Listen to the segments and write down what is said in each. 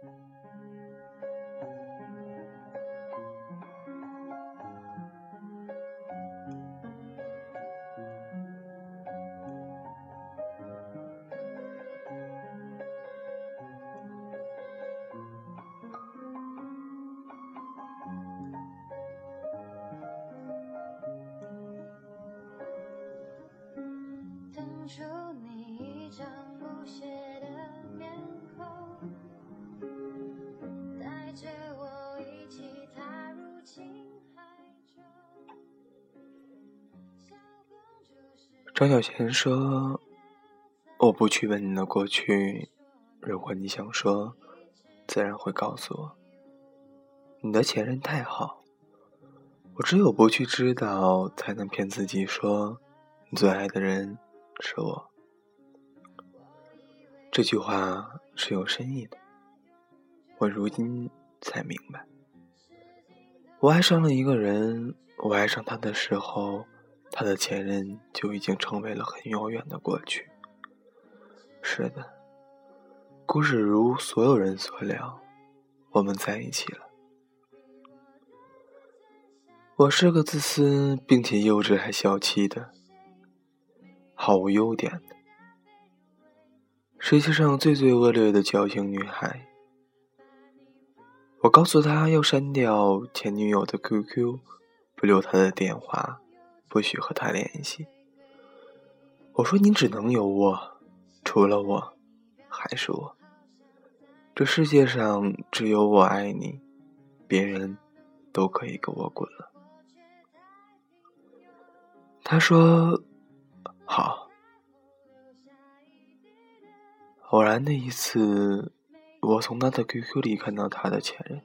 出张小娴说：“我不去问你的过去，如果你想说，自然会告诉我。你的前任太好，我只有不去知道，才能骗自己说你最爱的人。”是我，这句话是有深意的。我如今才明白，我爱上了一个人，我爱上他的时候，他的前任就已经成为了很遥远的过去。是的，故事如所有人所料，我们在一起了。我是个自私并且幼稚还小气的。毫无优点的，世界上最最恶劣的矫情女孩。我告诉她要删掉前女友的 QQ，不留她的电话，不许和他联系。我说你只能有我，除了我，还是我。这世界上只有我爱你，别人都可以给我滚了。他说。好，偶然的一次，我从他的 QQ 里看到他的前任。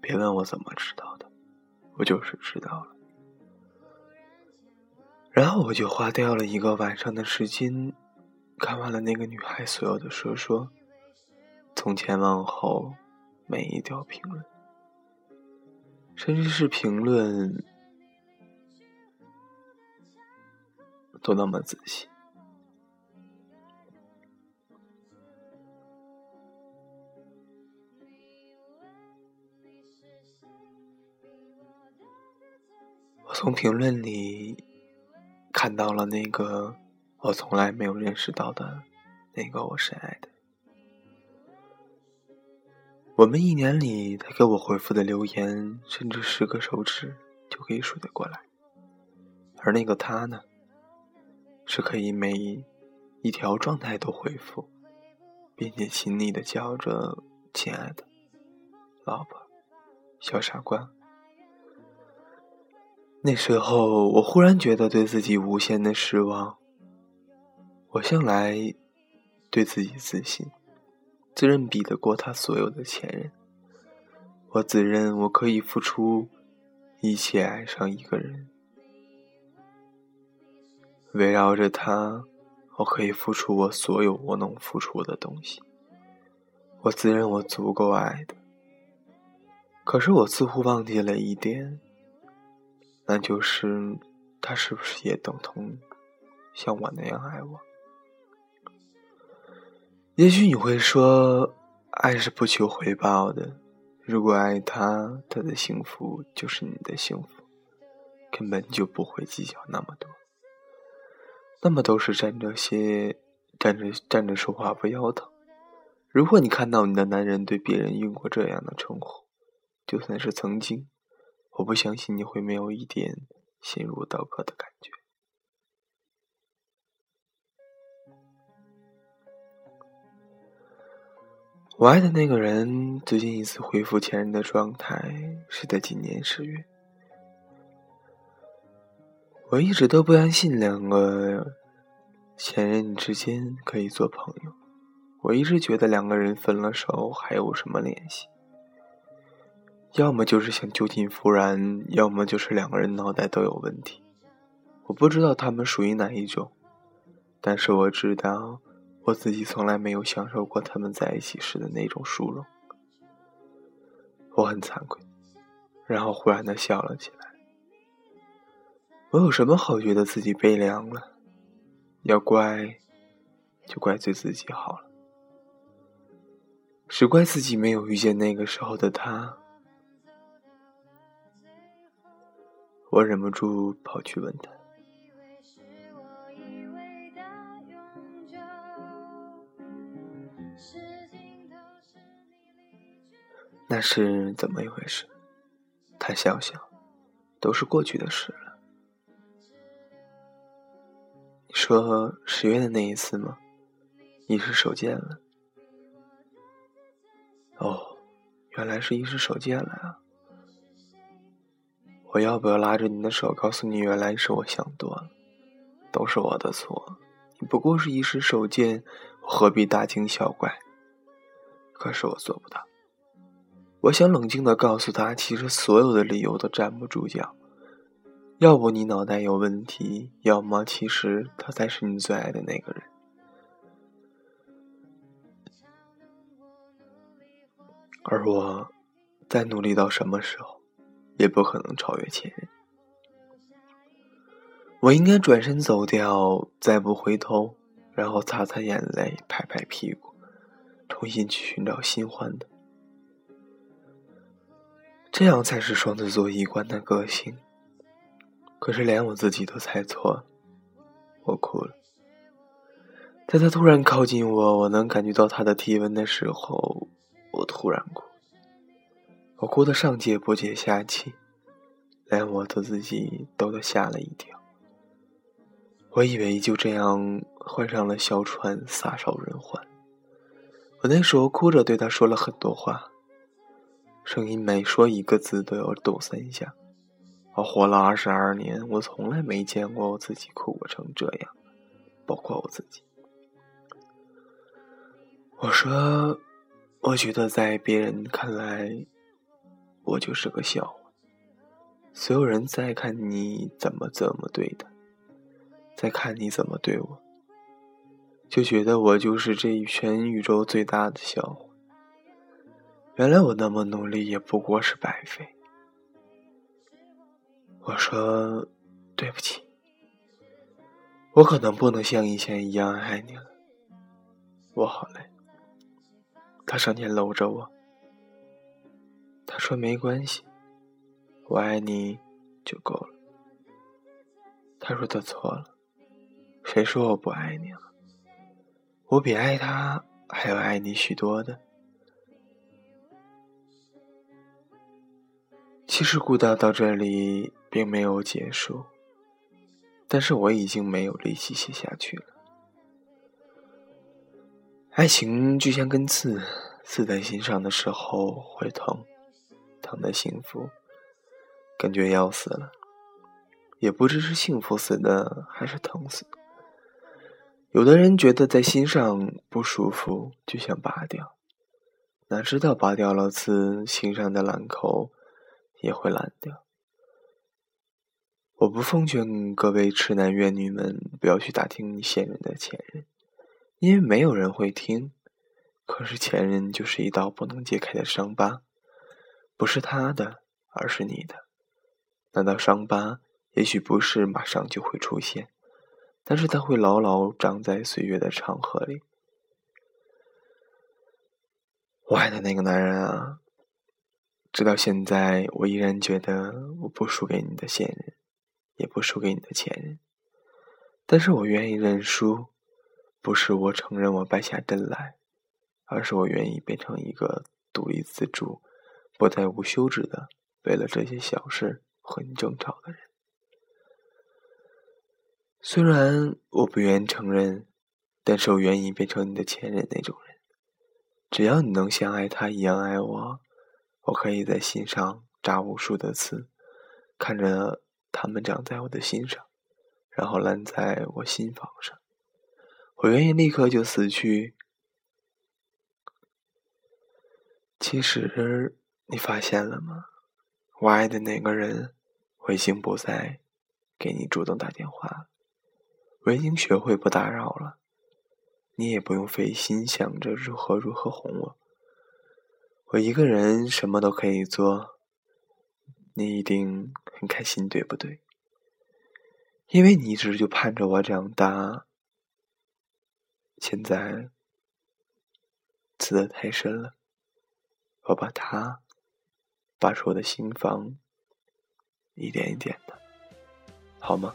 别问我怎么知道的，我就是知道了。然后我就花掉了一个晚上的时间，看完了那个女孩所有的说说，从前往后每一条评论，甚至是评论。都那么仔细。我从评论里看到了那个我从来没有认识到的那个我深爱的。我们一年里，他给我回复的留言，甚至十个手指就可以数得过来。而那个他呢？是可以每一条状态都回复，并且亲昵的叫着“亲爱的老婆”“小傻瓜”。那时候，我忽然觉得对自己无限的失望。我向来对自己自信，自认比得过他所有的前任。我自认我可以付出一切爱上一个人。围绕着他，我可以付出我所有我能付出的东西。我自认我足够爱的，可是我似乎忘记了一点，那就是他是不是也等同像我那样爱我？也许你会说，爱是不求回报的。如果爱他，他的幸福就是你的幸福，根本就不会计较那么多。那么都是站着些，站着站着说话不腰疼。如果你看到你的男人对别人用过这样的称呼，就算是曾经，我不相信你会没有一点心如刀割的感觉。我爱的那个人最近一次恢复前任的状态是在今年十月。我一直都不相信两个前任之间可以做朋友。我一直觉得两个人分了手还有什么联系？要么就是想旧情复燃，要么就是两个人脑袋都有问题。我不知道他们属于哪一种，但是我知道我自己从来没有享受过他们在一起时的那种殊荣。我很惭愧，然后忽然的笑了起来。我有什么好觉得自己悲凉了？要怪，就怪罪自己好了。只怪自己没有遇见那个时候的他。我忍不住跑去问他。那是怎么一回事？他笑笑，都是过去的事了。你说十月的那一次吗？一时手贱了。哦，原来是一时手贱了啊！我要不要拉着你的手，告诉你，原来是我想多了，都是我的错。你不过是一时手贱，何必大惊小怪？可是我做不到。我想冷静的告诉他，其实所有的理由都站不住脚。要不你脑袋有问题，要么其实他才是你最爱的那个人。而我，再努力到什么时候，也不可能超越前任。我应该转身走掉，再不回头，然后擦擦眼泪，拍拍屁股，重新去寻找新欢的。这样才是双子座一贯的个性。可是连我自己都猜错，我哭了。在他突然靠近我，我能感觉到他的体温的时候，我突然哭。我哭得上气不接下气，连我的自己都都吓了一跳。我以为就这样换上了小船，撒手人寰。我那时候哭着对他说了很多话。声音每说一个字都要抖三下。我活了二十二年，我从来没见过我自己哭过成这样，包括我自己。我说，我觉得在别人看来，我就是个笑话。所有人在看你怎么怎么对他，在看你怎么对我，就觉得我就是这一全宇宙最大的笑话。原来我那么努力也不过是白费。我说对不起，我可能不能像以前一样爱你了。我好累。他上前搂着我，他说没关系，我爱你就够了。他说他错了，谁说我不爱你了？我比爱他还要爱你许多的。其实故道到这里并没有结束，但是我已经没有力气写下去了。爱情就像根刺，刺在心上的时候会疼，疼的幸福，感觉要死了，也不知是幸福死的还是疼死。有的人觉得在心上不舒服就想拔掉，哪知道拔掉了刺，心上的烂口。也会烂掉。我不奉劝各位痴男怨女们不要去打听现任的前任，因为没有人会听。可是前任就是一道不能揭开的伤疤，不是他的，而是你的。那道伤疤也许不是马上就会出现，但是它会牢牢长在岁月的长河里。我爱的那个男人啊！直到现在，我依然觉得我不输给你的现任，也不输给你的前任。但是我愿意认输，不是我承认我败下阵来，而是我愿意变成一个独立自主、不再无休止的为了这些小事和你争吵的人。虽然我不愿承认，但是我愿意变成你的前任那种人。只要你能像爱他一样爱我。我可以在心上扎无数的刺，看着它们长在我的心上，然后烂在我心房上。我愿意立刻就死去。其实你发现了吗？我爱的那个人，我已经不再给你主动打电话，我已经学会不打扰了。你也不用费心想着如何如何哄我。我一个人什么都可以做，你一定很开心，对不对？因为你一直就盼着我长大，现在刺的太深了，我把它拔出我的心房，一点一点的，好吗？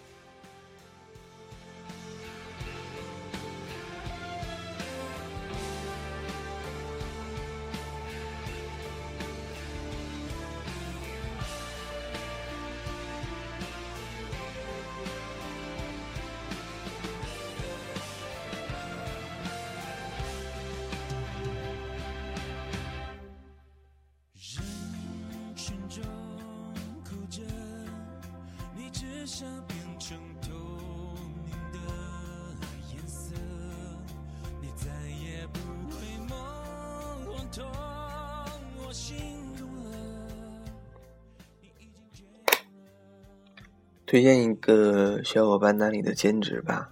推荐一个小伙伴那里的兼职吧，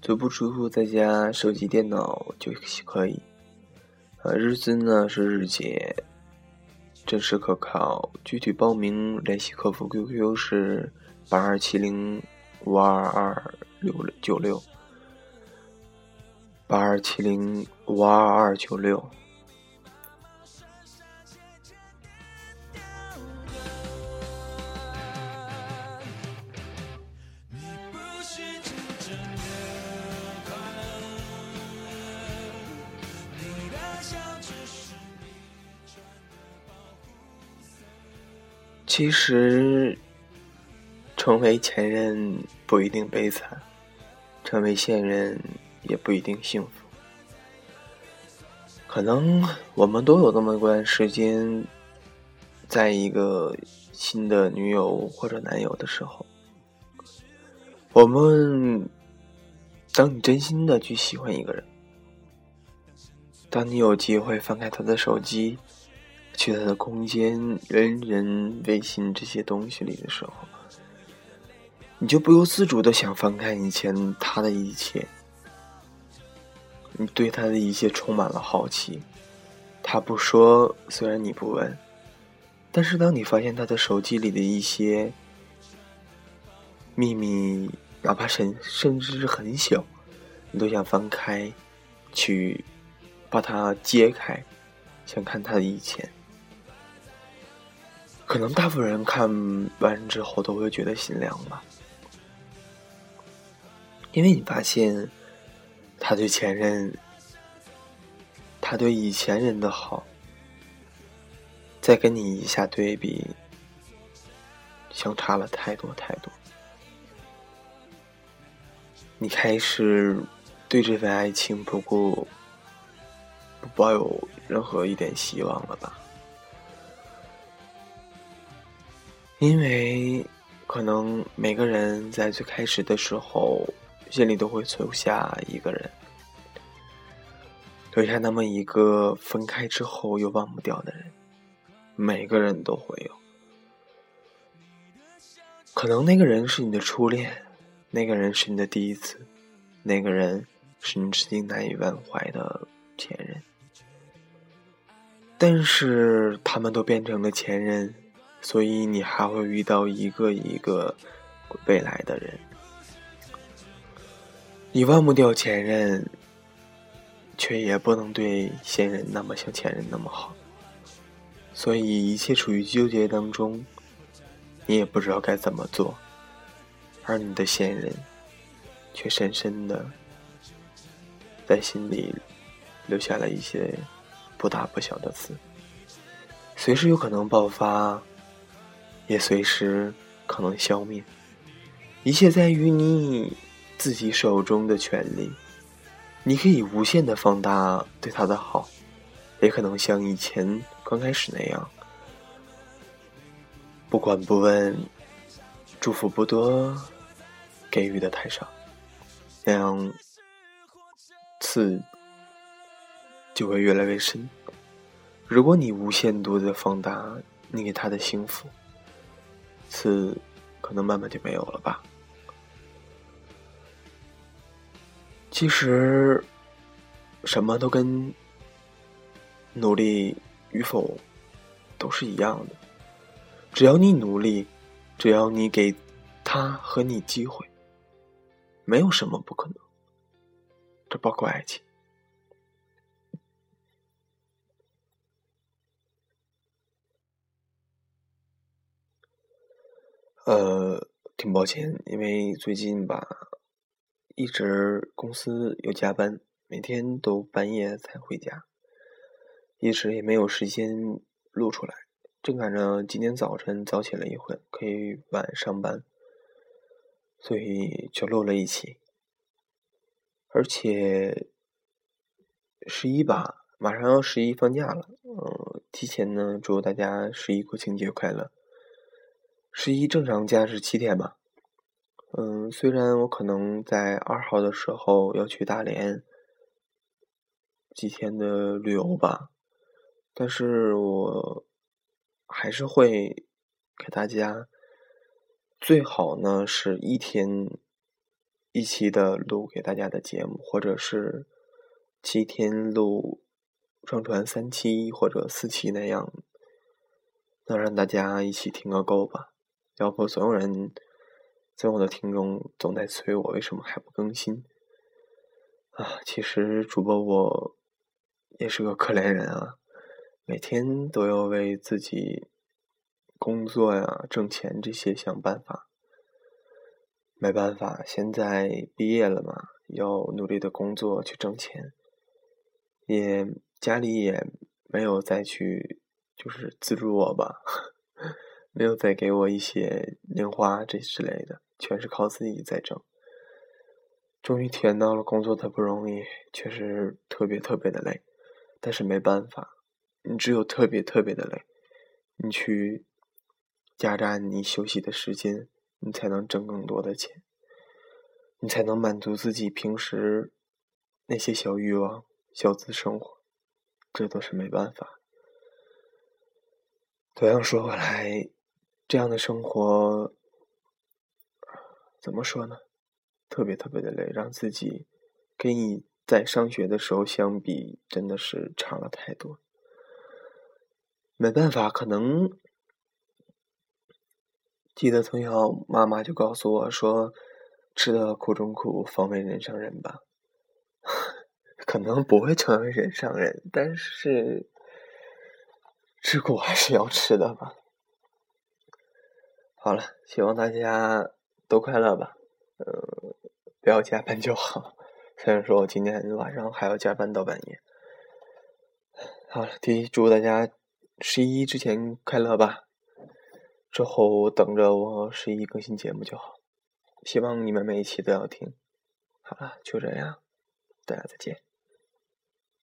足不出户，在家手机、电脑就可以。呃，日资呢是日结，真实可靠。具体报名联系客服 QQ 是八二七零五二二六九六，八二七零五二二九六。其实，成为前任不一定悲惨，成为现任也不一定幸福。可能我们都有那么一段时间，在一个新的女友或者男友的时候，我们当你真心的去喜欢一个人，当你有机会翻开他的手机。去他的空间、人人、微信这些东西里的时候，你就不由自主的想翻看以前他的一切，你对他的一切充满了好奇。他不说，虽然你不问，但是当你发现他的手机里的一些秘密，哪怕甚甚至是很小，你都想翻开，去把它揭开，想看他的以前。可能大部分人看完之后都会觉得心凉吧，因为你发现他对前任，他对以前人的好，再跟你一下对比，相差了太多太多。你开始对这份爱情不顾，不抱有任何一点希望了吧？因为可能每个人在最开始的时候，心里都会留下一个人，留下那么一个分开之后又忘不掉的人。每个人都会有，可能那个人是你的初恋，那个人是你的第一次，那个人是你至今难以忘怀的前任，但是他们都变成了前任。所以你还会遇到一个一个未来的人，你忘不掉前任，却也不能对现任那么像前任那么好，所以一切处于纠结当中，你也不知道该怎么做，而你的现任，却深深的在心里留下了一些不大不小的刺，随时有可能爆发。也随时可能消灭，一切在于你自己手中的权利。你可以无限的放大对他的好，也可能像以前刚开始那样，不管不问，祝福不多，给予的太少，那样刺就会越来越深。如果你无限度的放大你给他的幸福。次，可能慢慢就没有了吧。其实，什么都跟努力与否都是一样的。只要你努力，只要你给他和你机会，没有什么不可能。这包括爱情。呃，挺抱歉，因为最近吧，一直公司有加班，每天都半夜才回家，一直也没有时间录出来。正赶着今天早晨早起了一会，可以晚上班，所以就录了一期。而且十一吧，马上要十一放假了，嗯，提前呢祝大家十一国庆节快乐。十一正常假是七天吧，嗯，虽然我可能在二号的时候要去大连几天的旅游吧，但是我还是会给大家最好呢是一天一期的录给大家的节目，或者是七天录上传三期或者四期那样，能让大家一起听个够吧。要不，所有人在我的听众总在催我，为什么还不更新？啊，其实主播我也是个可怜人啊，每天都要为自己工作呀、挣钱这些想办法。没办法，现在毕业了嘛，要努力的工作去挣钱，也家里也没有再去就是资助我吧。没有再给我一些零花这之类的，全是靠自己在挣。终于体验到了工作的不容易，确实特别特别的累，但是没办法，你只有特别特别的累，你去压榨你休息的时间，你才能挣更多的钱，你才能满足自己平时那些小欲望、小资生活，这都是没办法。同样说回来。这样的生活怎么说呢？特别特别的累，让自己跟你在上学的时候相比，真的是差了太多。没办法，可能记得从小妈妈就告诉我说：“吃的苦中苦，方为人上人吧。”可能不会成为人上人，但是吃苦还是要吃的吧。好了，希望大家都快乐吧，呃，不要加班就好。虽然说我今天晚上还要加班到半夜。好了，第一，祝大家十一之前快乐吧。之后等着我十一更新节目就好。希望你们每一期都要听。好了，就这样，大家再见。